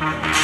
Música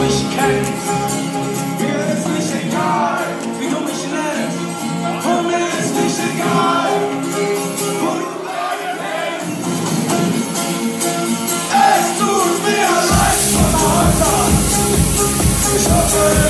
mich kennst. Mir ist nicht egal, wie du mich nennst. Und mir ist nicht egal, wo du meine hängst. Es tut mir leid, aber heute. Ich hoffe,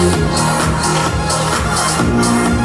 Thank you.